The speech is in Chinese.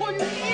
我晕